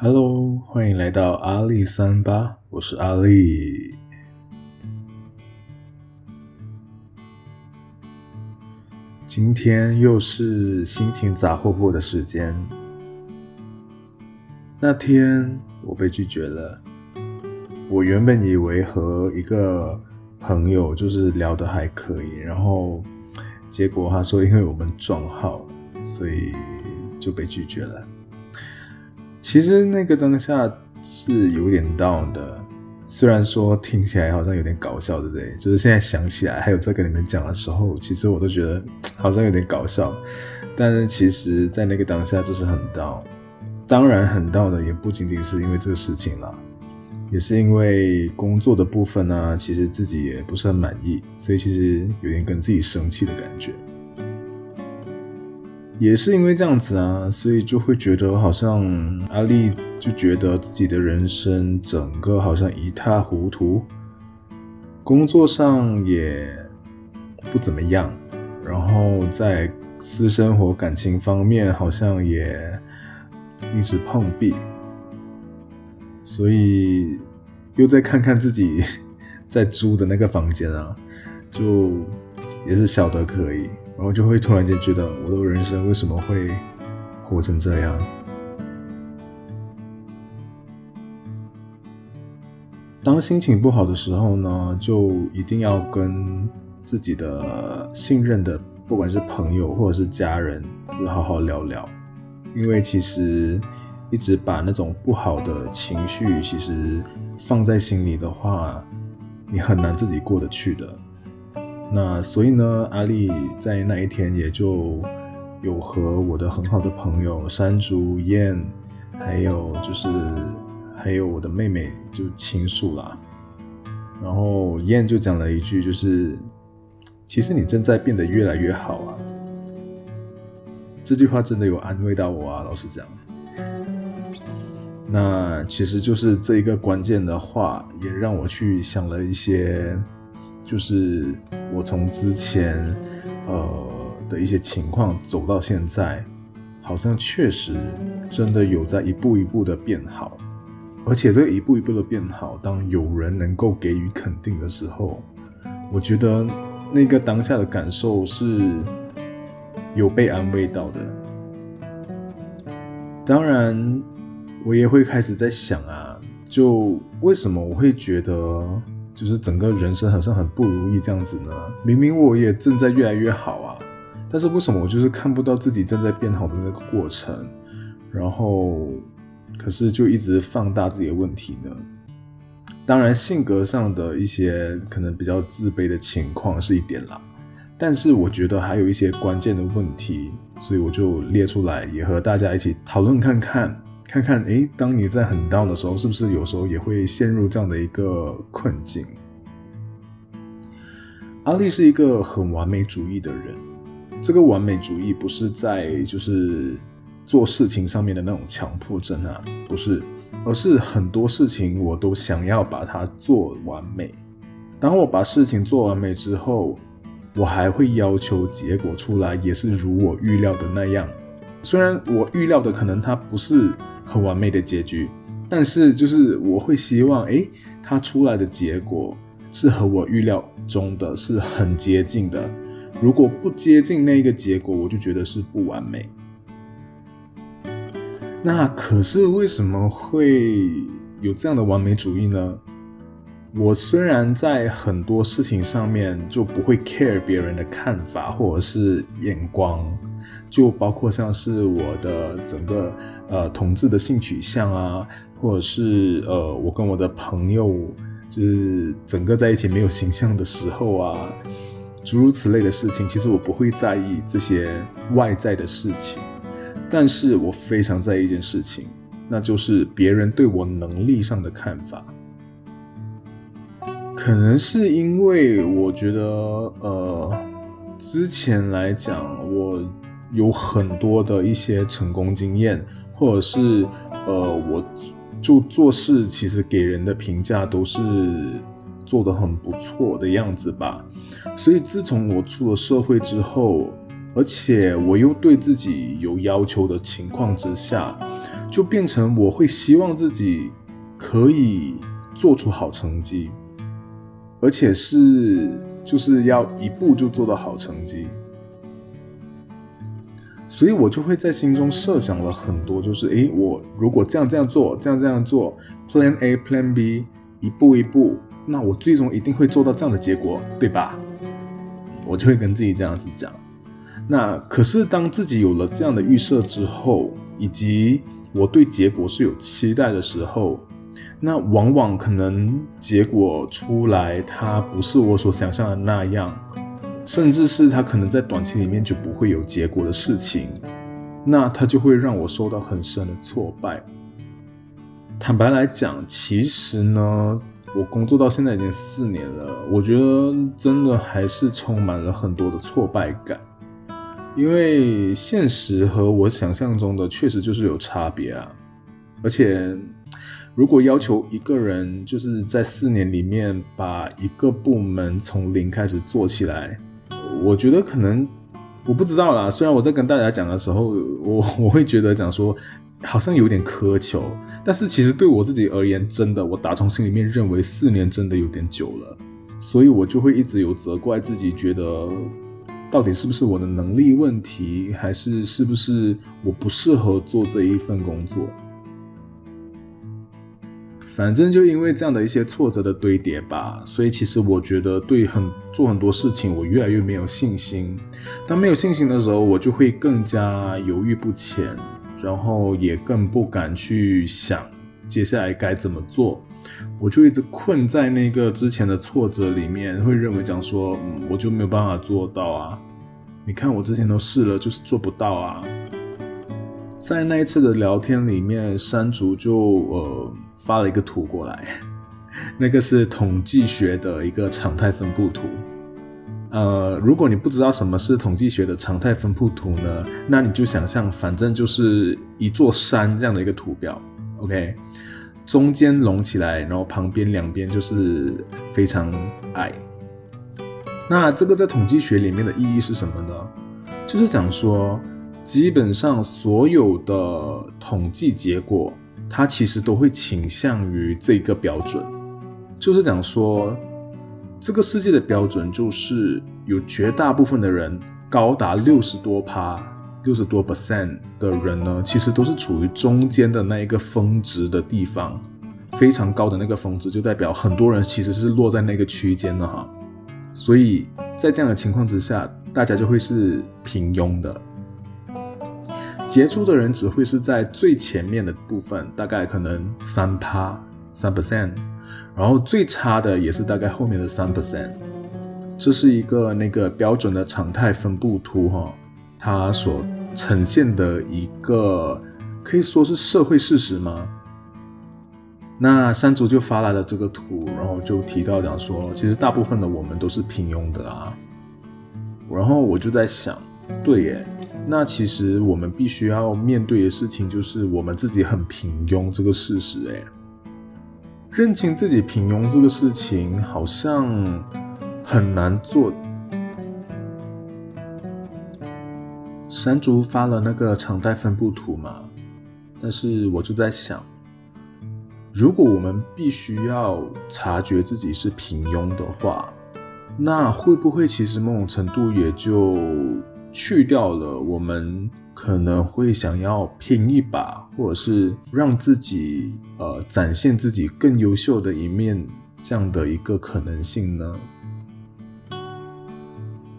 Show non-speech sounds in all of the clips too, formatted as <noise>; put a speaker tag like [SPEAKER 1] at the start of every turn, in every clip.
[SPEAKER 1] Hello，欢迎来到阿力三八，我是阿力。今天又是心情杂货铺的时间。那天我被拒绝了。我原本以为和一个朋友就是聊得还可以，然后结果他说因为我们撞号，所以就被拒绝了。其实那个当下是有点 down 的，虽然说听起来好像有点搞笑，对不对？就是现在想起来，还有在跟你们讲的时候，其实我都觉得好像有点搞笑。但是其实，在那个当下就是很 down。当然，很 down 的也不仅仅是因为这个事情啦，也是因为工作的部分呢，其实自己也不是很满意，所以其实有点跟自己生气的感觉。也是因为这样子啊，所以就会觉得好像阿丽就觉得自己的人生整个好像一塌糊涂，工作上也不怎么样，然后在私生活感情方面好像也一直碰壁，所以又再看看自己 <laughs> 在租的那个房间啊，就也是晓得可以。然后就会突然间觉得，我的人生为什么会活成这样？当心情不好的时候呢，就一定要跟自己的信任的，不管是朋友或者是家人，好好聊聊。因为其实一直把那种不好的情绪，其实放在心里的话，你很难自己过得去的。那所以呢，阿丽在那一天也就有和我的很好的朋友山竹燕，还有就是还有我的妹妹就倾诉啦。然后燕就讲了一句，就是其实你正在变得越来越好啊。这句话真的有安慰到我啊，老实讲。那其实就是这一个关键的话，也让我去想了一些。就是我从之前，呃的一些情况走到现在，好像确实真的有在一步一步的变好，而且这个一步一步的变好，当有人能够给予肯定的时候，我觉得那个当下的感受是有被安慰到的。当然，我也会开始在想啊，就为什么我会觉得。就是整个人生好像很不如意这样子呢。明明我也正在越来越好啊，但是为什么我就是看不到自己正在变好的那个过程？然后，可是就一直放大自己的问题呢？当然，性格上的一些可能比较自卑的情况是一点啦，但是我觉得还有一些关键的问题，所以我就列出来，也和大家一起讨论看看。看看，诶，当你在很 down 的时候，是不是有时候也会陷入这样的一个困境？阿丽是一个很完美主义的人，这个完美主义不是在就是做事情上面的那种强迫症啊，不是，而是很多事情我都想要把它做完美。当我把事情做完美之后，我还会要求结果出来也是如我预料的那样，虽然我预料的可能它不是。很完美的结局，但是就是我会希望，哎，它出来的结果是和我预料中的是很接近的。如果不接近那个结果，我就觉得是不完美。那可是为什么会有这样的完美主义呢？我虽然在很多事情上面就不会 care 别人的看法或者是眼光。就包括像是我的整个呃同志的性取向啊，或者是呃我跟我的朋友就是整个在一起没有形象的时候啊，诸如此类的事情，其实我不会在意这些外在的事情，但是我非常在意一件事情，那就是别人对我能力上的看法。可能是因为我觉得呃之前来讲我。有很多的一些成功经验，或者是呃，我就做事其实给人的评价都是做得很不错的样子吧。所以自从我出了社会之后，而且我又对自己有要求的情况之下，就变成我会希望自己可以做出好成绩，而且是就是要一步就做到好成绩。所以我就会在心中设想了很多，就是诶，我如果这样这样做，这样这样做，Plan A Plan B，一步一步，那我最终一定会做到这样的结果，对吧？我就会跟自己这样子讲。那可是当自己有了这样的预设之后，以及我对结果是有期待的时候，那往往可能结果出来，它不是我所想象的那样。甚至是他可能在短期里面就不会有结果的事情，那他就会让我受到很深的挫败。坦白来讲，其实呢，我工作到现在已经四年了，我觉得真的还是充满了很多的挫败感，因为现实和我想象中的确实就是有差别啊。而且，如果要求一个人就是在四年里面把一个部门从零开始做起来，我觉得可能我不知道啦。虽然我在跟大家讲的时候，我 <laughs> 我会觉得讲说好像有点苛求，但是其实对我自己而言，真的我打从心里面认为四年真的有点久了，所以我就会一直有责怪自己，觉得到底是不是我的能力问题，还是是不是我不适合做这一份工作。反正就因为这样的一些挫折的堆叠吧，所以其实我觉得对很做很多事情，我越来越没有信心。当没有信心的时候，我就会更加犹豫不前，然后也更不敢去想接下来该怎么做。我就一直困在那个之前的挫折里面，会认为讲说，嗯，我就没有办法做到啊。你看我之前都试了，就是做不到啊。在那一次的聊天里面，山竹就呃。发了一个图过来，<laughs> 那个是统计学的一个常态分布图。呃，如果你不知道什么是统计学的常态分布图呢，那你就想象，反正就是一座山这样的一个图表。OK，中间隆起来，然后旁边两边就是非常矮。那这个在统计学里面的意义是什么呢？就是讲说，基本上所有的统计结果。它其实都会倾向于这个标准，就是讲说，这个世界的标准就是有绝大部分的人，高达六十多趴、六十多 percent 的人呢，其实都是处于中间的那一个峰值的地方，非常高的那个峰值，就代表很多人其实是落在那个区间的哈。所以在这样的情况之下，大家就会是平庸的。杰出的人只会是在最前面的部分，大概可能三趴三 percent，然后最差的也是大概后面的三 percent。这是一个那个标准的常态分布图哈，它所呈现的一个可以说是社会事实吗？那山竹就发来了这个图，然后就提到讲说，其实大部分的我们都是平庸的啊。然后我就在想，对耶。那其实我们必须要面对的事情，就是我们自己很平庸这个事实。哎，认清自己平庸这个事情，好像很难做。山竹发了那个常态分布图嘛，但是我就在想，如果我们必须要察觉自己是平庸的话，那会不会其实某种程度也就？去掉了我们可能会想要拼一把，或者是让自己呃展现自己更优秀的一面这样的一个可能性呢？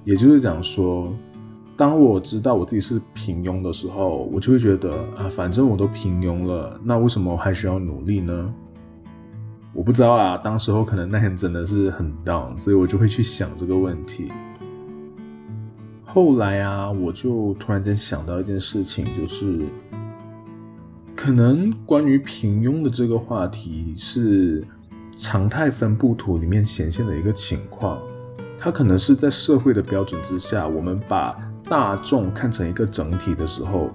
[SPEAKER 1] 也就是讲说，当我知道我自己是平庸的时候，我就会觉得啊，反正我都平庸了，那为什么我还需要努力呢？我不知道啊，当时候可能那天真的是很 down，所以我就会去想这个问题。后来啊，我就突然间想到一件事情，就是可能关于平庸的这个话题是常态分布图里面显现的一个情况。它可能是在社会的标准之下，我们把大众看成一个整体的时候，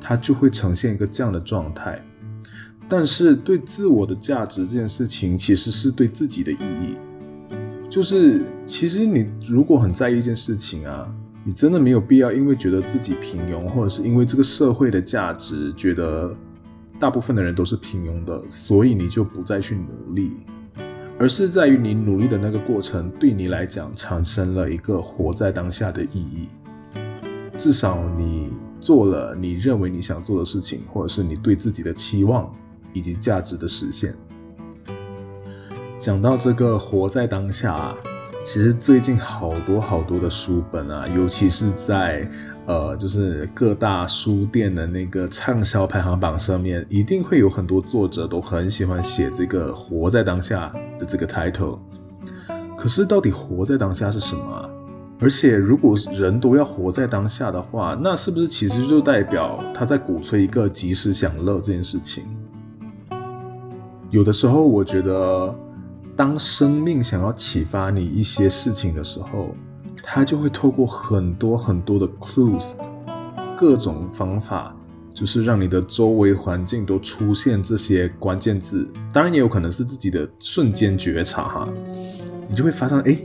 [SPEAKER 1] 它就会呈现一个这样的状态。但是对自我的价值这件事情，其实是对自己的意义。就是其实你如果很在意一件事情啊，你真的没有必要因为觉得自己平庸，或者是因为这个社会的价值觉得大部分的人都是平庸的，所以你就不再去努力，而是在于你努力的那个过程对你来讲产生了一个活在当下的意义，至少你做了你认为你想做的事情，或者是你对自己的期望以及价值的实现。讲到这个活在当下，其实最近好多好多的书本啊，尤其是在呃，就是各大书店的那个畅销排行榜上面，一定会有很多作者都很喜欢写这个“活在当下”的这个 title。可是，到底活在当下是什么啊？而且，如果人都要活在当下的话，那是不是其实就代表他在鼓吹一个及时享乐这件事情？有的时候，我觉得。当生命想要启发你一些事情的时候，它就会透过很多很多的 clues，各种方法，就是让你的周围环境都出现这些关键字。当然，也有可能是自己的瞬间觉察哈，你就会发现，哎，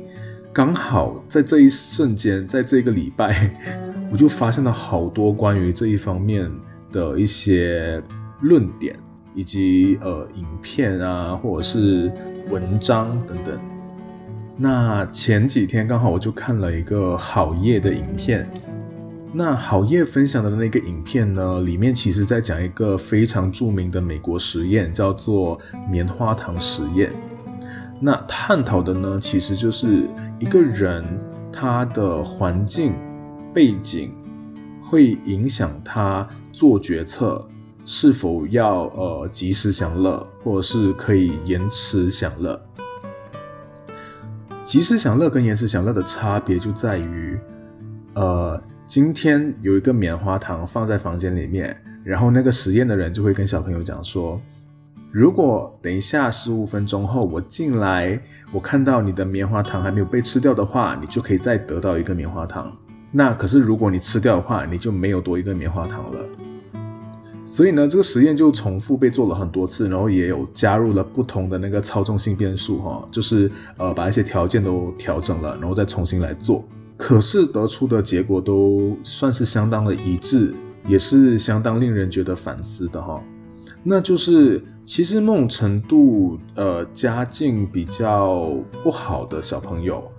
[SPEAKER 1] 刚好在这一瞬间，在这个礼拜，<laughs> 我就发现了好多关于这一方面的一些论点。以及呃，影片啊，或者是文章等等。那前几天刚好我就看了一个好业的影片。那好业分享的那个影片呢，里面其实在讲一个非常著名的美国实验，叫做棉花糖实验。那探讨的呢，其实就是一个人他的环境背景会影响他做决策。是否要呃及时享乐，或者是可以延迟享乐？及时享乐跟延迟享乐的差别就在于，呃，今天有一个棉花糖放在房间里面，然后那个实验的人就会跟小朋友讲说，如果等一下十五分钟后我进来，我看到你的棉花糖还没有被吃掉的话，你就可以再得到一个棉花糖。那可是如果你吃掉的话，你就没有多一个棉花糖了。所以呢，这个实验就重复被做了很多次，然后也有加入了不同的那个操纵性变数，哈，就是呃把一些条件都调整了，然后再重新来做。可是得出的结果都算是相当的一致，也是相当令人觉得反思的，哈。那就是其实某种程度，呃，家境比较不好的小朋友，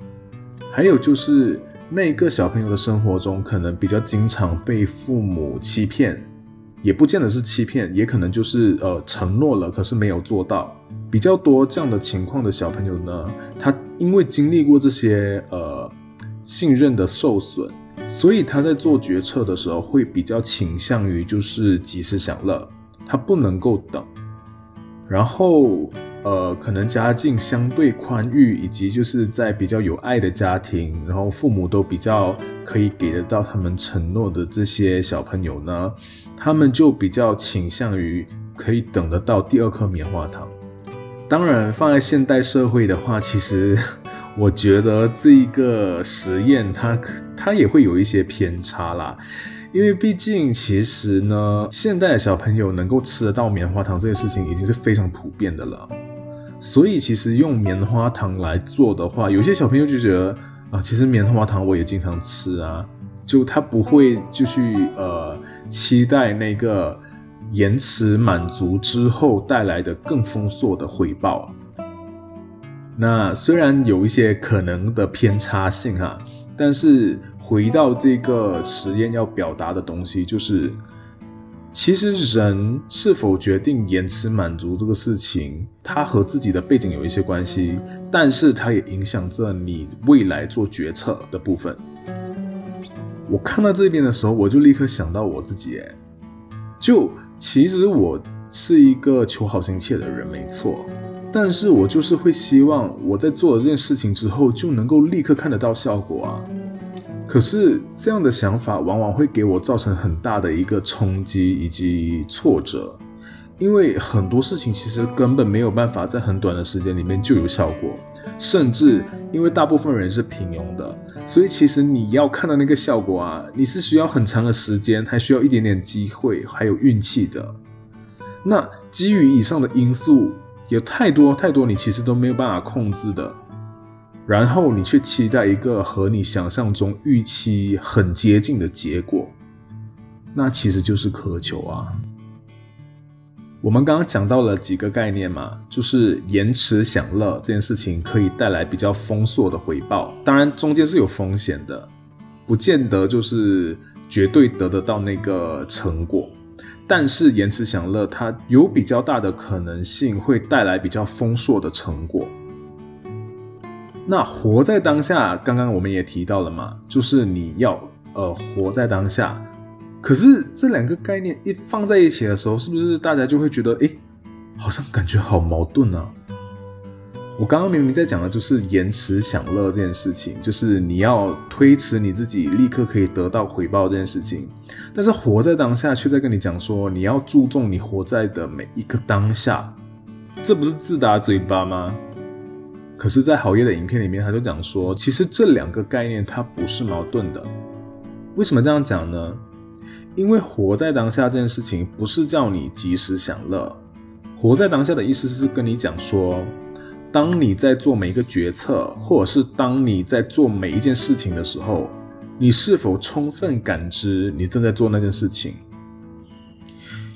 [SPEAKER 1] 还有就是那个小朋友的生活中，可能比较经常被父母欺骗。也不见得是欺骗，也可能就是呃承诺了，可是没有做到。比较多这样的情况的小朋友呢，他因为经历过这些呃信任的受损，所以他在做决策的时候会比较倾向于就是及时享乐，他不能够等。然后呃可能家境相对宽裕，以及就是在比较有爱的家庭，然后父母都比较可以给得到他们承诺的这些小朋友呢。他们就比较倾向于可以等得到第二颗棉花糖。当然，放在现代社会的话，其实 <laughs> 我觉得这一个实验它它也会有一些偏差啦。因为毕竟，其实呢，现代的小朋友能够吃得到棉花糖这件事情已经是非常普遍的了。所以，其实用棉花糖来做的话，有些小朋友就觉得啊，其实棉花糖我也经常吃啊。就他不会就去呃期待那个延迟满足之后带来的更丰硕的回报。那虽然有一些可能的偏差性哈，但是回到这个实验要表达的东西，就是其实人是否决定延迟满足这个事情，它和自己的背景有一些关系，但是它也影响着你未来做决策的部分。我看到这边的时候，我就立刻想到我自己，哎，就其实我是一个求好心切的人，没错，但是我就是会希望我在做了这件事情之后，就能够立刻看得到效果啊。可是这样的想法往往会给我造成很大的一个冲击以及挫折。因为很多事情其实根本没有办法在很短的时间里面就有效果，甚至因为大部分人是平庸的，所以其实你要看到那个效果啊，你是需要很长的时间，还需要一点点机会，还有运气的。那基于以上的因素，有太多太多你其实都没有办法控制的。然后你却期待一个和你想象中预期很接近的结果，那其实就是苛求啊。我们刚刚讲到了几个概念嘛，就是延迟享乐这件事情可以带来比较丰硕的回报，当然中间是有风险的，不见得就是绝对得得到那个成果。但是延迟享乐它有比较大的可能性会带来比较丰硕的成果。那活在当下，刚刚我们也提到了嘛，就是你要呃活在当下。可是这两个概念一放在一起的时候，是不是大家就会觉得，哎，好像感觉好矛盾呢？我刚刚明明在讲的就是延迟享乐这件事情，就是你要推迟你自己立刻可以得到回报这件事情，但是活在当下却在跟你讲说，你要注重你活在的每一个当下，这不是自打嘴巴吗？可是，在好业的影片里面，他就讲说，其实这两个概念它不是矛盾的。为什么这样讲呢？因为活在当下这件事情不是叫你及时享乐，活在当下的意思是跟你讲说，当你在做每一个决策，或者是当你在做每一件事情的时候，你是否充分感知你正在做那件事情？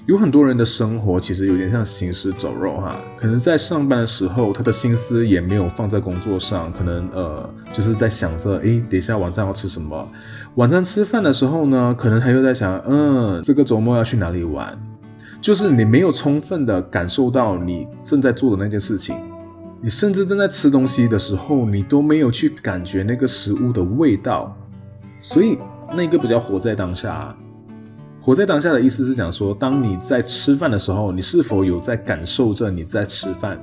[SPEAKER 1] 有很多人的生活其实有点像行尸走肉哈，可能在上班的时候，他的心思也没有放在工作上，可能呃就是在想着，诶，等一下晚上要吃什么？晚上吃饭的时候呢，可能他又在想，嗯，这个周末要去哪里玩？就是你没有充分的感受到你正在做的那件事情，你甚至正在吃东西的时候，你都没有去感觉那个食物的味道，所以那个比较活在当下。活在当下的意思是讲说，当你在吃饭的时候，你是否有在感受着你在吃饭？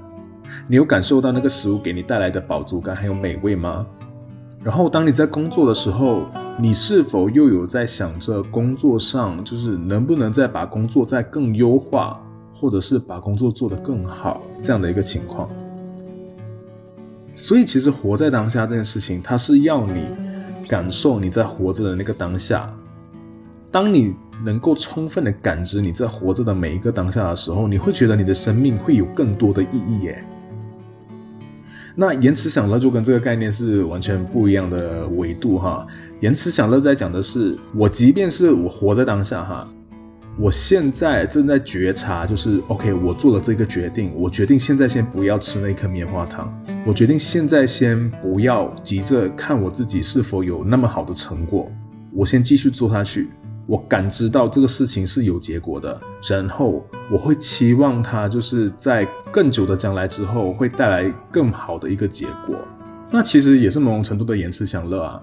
[SPEAKER 1] 你有感受到那个食物给你带来的饱足感还有美味吗？然后，当你在工作的时候，你是否又有在想着工作上，就是能不能再把工作再更优化，或者是把工作做得更好这样的一个情况？所以，其实活在当下这件事情，它是要你感受你在活着的那个当下。当你能够充分的感知你在活着的每一个当下的时候，你会觉得你的生命会有更多的意义耶。那延迟享乐就跟这个概念是完全不一样的维度哈。延迟享乐在讲的是，我即便是我活在当下哈，我现在正在觉察，就是 OK，我做了这个决定，我决定现在先不要吃那颗棉花糖，我决定现在先不要急着看我自己是否有那么好的成果，我先继续做下去。我感知到这个事情是有结果的，然后我会期望它就是在更久的将来之后会带来更好的一个结果。那其实也是某种程度的延迟享乐啊，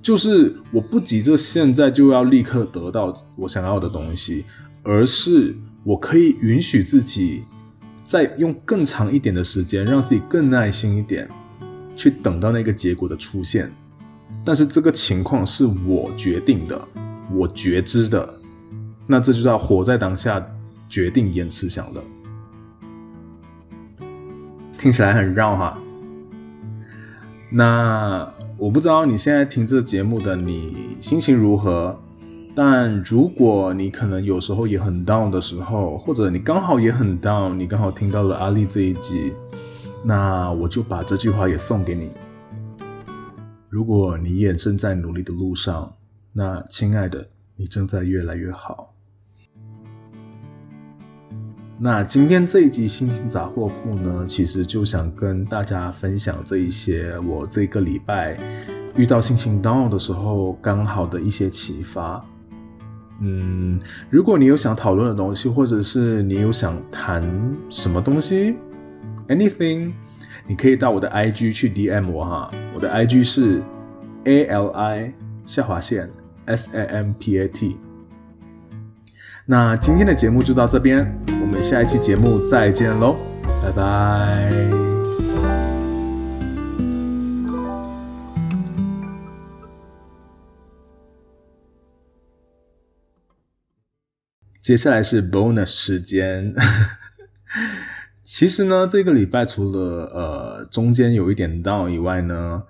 [SPEAKER 1] 就是我不急着现在就要立刻得到我想要的东西，而是我可以允许自己再用更长一点的时间，让自己更耐心一点，去等到那个结果的出现。但是这个情况是我决定的。我觉知的，那这就叫活在当下，决定延迟享乐。听起来很绕哈。那我不知道你现在听这个节目的你心情如何，但如果你可能有时候也很 down 的时候，或者你刚好也很 down，你刚好听到了阿丽这一集，那我就把这句话也送给你。如果你也正在努力的路上。那亲爱的，你正在越来越好。那今天这一集星星杂货铺呢，其实就想跟大家分享这一些我这个礼拜遇到心情 down 的时候刚好的一些启发。嗯，如果你有想讨论的东西，或者是你有想谈什么东西，anything，你可以到我的 IG 去 DM 我哈，我的 IG 是 A L I 下划线。S A M P A T。那今天的节目就到这边，我们下一期节目再见喽，拜拜。接下来是 bonus 时间。<laughs> 其实呢，这个礼拜除了呃中间有一点到以外呢，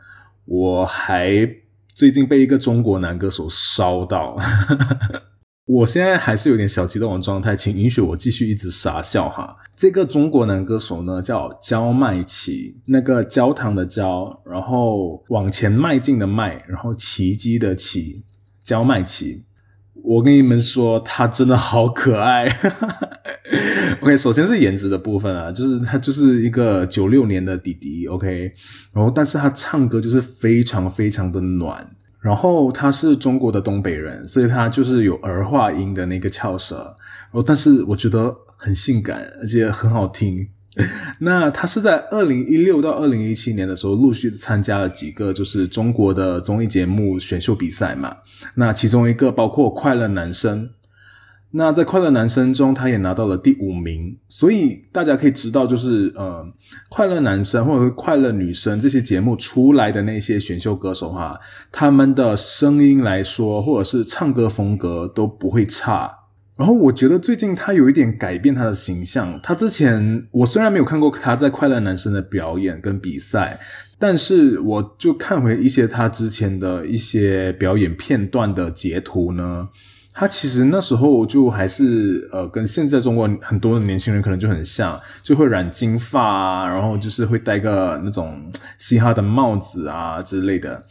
[SPEAKER 1] 我还。最近被一个中国男歌手烧到。<laughs> 我现在还是有点小激动的状态，请允许我继续一直傻笑哈。这个中国男歌手呢，叫焦麦奇，那个焦糖的焦，然后往前迈进的迈，然后奇迹的奇，焦麦奇。我跟你们说，他真的好可爱。<laughs> OK，首先是颜值的部分啊，就是他就是一个九六年的弟弟。OK，然后但是他唱歌就是非常非常的暖。然后他是中国的东北人，所以他就是有儿化音的那个翘舌。然后但是我觉得很性感，而且很好听。<laughs> 那他是在二零一六到二零一七年的时候，陆续参加了几个就是中国的综艺节目选秀比赛嘛。那其中一个包括《快乐男生》。那在《快乐男生》中，他也拿到了第五名。所以大家可以知道，就是呃，《快乐男生》或者《快乐女生》这些节目出来的那些选秀歌手哈，他们的声音来说，或者是唱歌风格都不会差。然后我觉得最近他有一点改变他的形象。他之前我虽然没有看过他在《快乐男生》的表演跟比赛，但是我就看回一些他之前的一些表演片段的截图呢。他其实那时候就还是呃，跟现在中国很多的年轻人可能就很像，就会染金发啊，然后就是会戴个那种嘻哈的帽子啊之类的。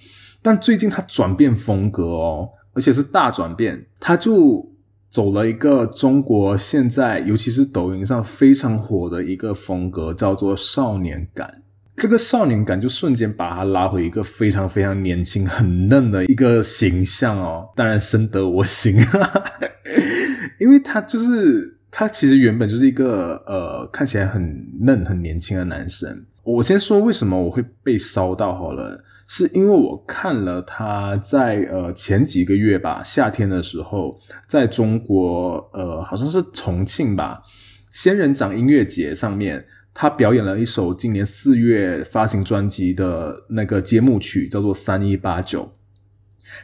[SPEAKER 1] 但最近他转变风格哦，而且是大转变，他就。走了一个中国现在，尤其是抖音上非常火的一个风格，叫做少年感。这个少年感就瞬间把他拉回一个非常非常年轻、很嫩的一个形象哦。当然深得我心，<laughs> 因为他就是他其实原本就是一个呃看起来很嫩、很年轻的男生。我先说为什么我会被烧到好了。是因为我看了他在呃前几个月吧，夏天的时候，在中国呃好像是重庆吧，仙人掌音乐节上面，他表演了一首今年四月发行专辑的那个揭幕曲，叫做《三一八九》。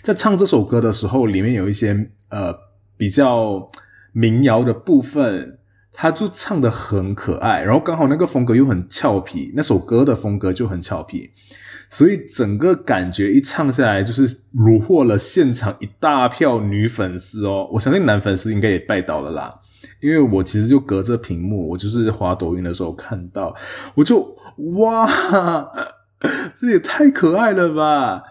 [SPEAKER 1] 在唱这首歌的时候，里面有一些呃比较民谣的部分，他就唱的很可爱，然后刚好那个风格又很俏皮，那首歌的风格就很俏皮。所以整个感觉一唱下来，就是虏获了现场一大票女粉丝哦。我相信男粉丝应该也拜倒了啦，因为我其实就隔着屏幕，我就是滑抖音的时候看到，我就哇，<laughs> 这也太可爱了吧！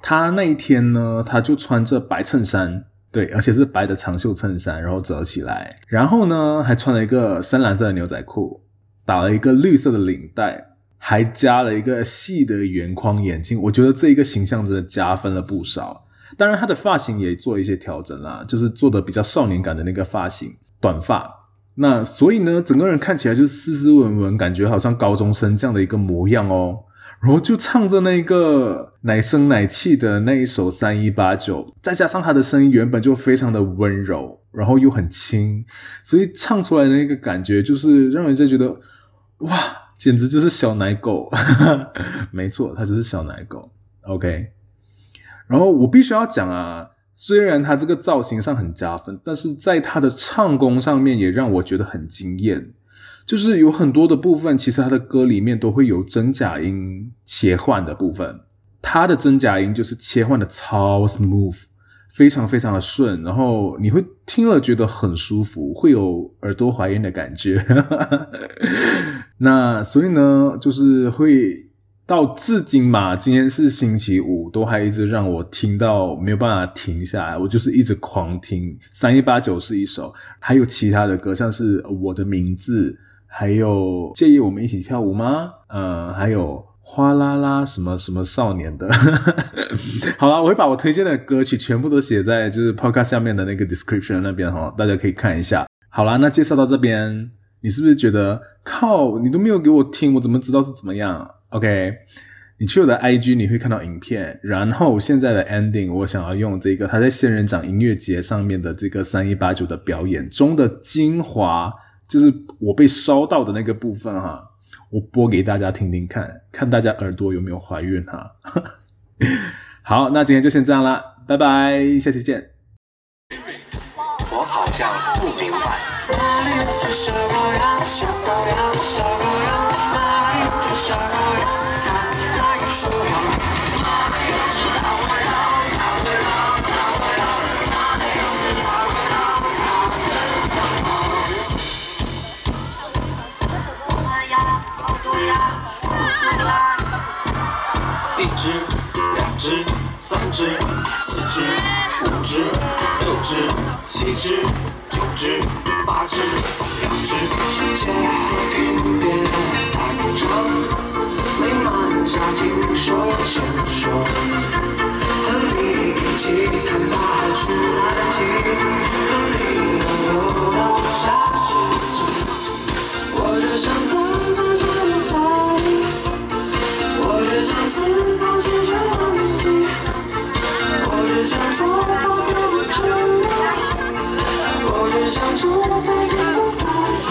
[SPEAKER 1] 他那一天呢，他就穿着白衬衫，对，而且是白的长袖衬衫，然后折起来，然后呢还穿了一个深蓝色的牛仔裤，打了一个绿色的领带。还加了一个细的圆框眼镜，我觉得这一个形象真的加分了不少。当然，他的发型也做一些调整啦，就是做的比较少年感的那个发型，短发。那所以呢，整个人看起来就斯斯文文，感觉好像高中生这样的一个模样哦。然后就唱着那个奶声奶气的那一首三一八九，再加上他的声音原本就非常的温柔，然后又很轻，所以唱出来的那个感觉就是让人家觉得哇。简直就是小奶狗，<laughs> 没错，他就是小奶狗。OK，然后我必须要讲啊，虽然他这个造型上很加分，但是在他的唱功上面也让我觉得很惊艳。就是有很多的部分，其实他的歌里面都会有真假音切换的部分，他的真假音就是切换的超 smooth。非常非常的顺，然后你会听了觉得很舒服，会有耳朵怀孕的感觉。<laughs> 那所以呢，就是会到至今嘛，今天是星期五，都还一直让我听到没有办法停下来，我就是一直狂听。三一八九是一首，还有其他的歌，像是我的名字，还有介意我们一起跳舞吗？嗯，还有。哗啦啦，什么什么少年的，<laughs> 好了，我会把我推荐的歌曲全部都写在就是 podcast 下面的那个 description 那边哈，大家可以看一下。好啦，那介绍到这边，你是不是觉得靠，你都没有给我听，我怎么知道是怎么样？OK，你去我的 IG，你会看到影片，然后现在的 ending，我想要用这个他在仙人掌音乐节上面的这个三一八九的表演中的精华，就是我被烧到的那个部分哈。我播给大家听听看，看大家耳朵有没有怀孕哈。<laughs> 好，那今天就先这样啦，拜拜，下期见。只
[SPEAKER 2] 三只四只五只六只七只九只八只两只世界不停变大变成美满家庭说牵手和你一起看大海去南极和你环游到下世纪我只想躲在这里找你我只想思考解决问题我只想做个不会长我只想做飞机不打架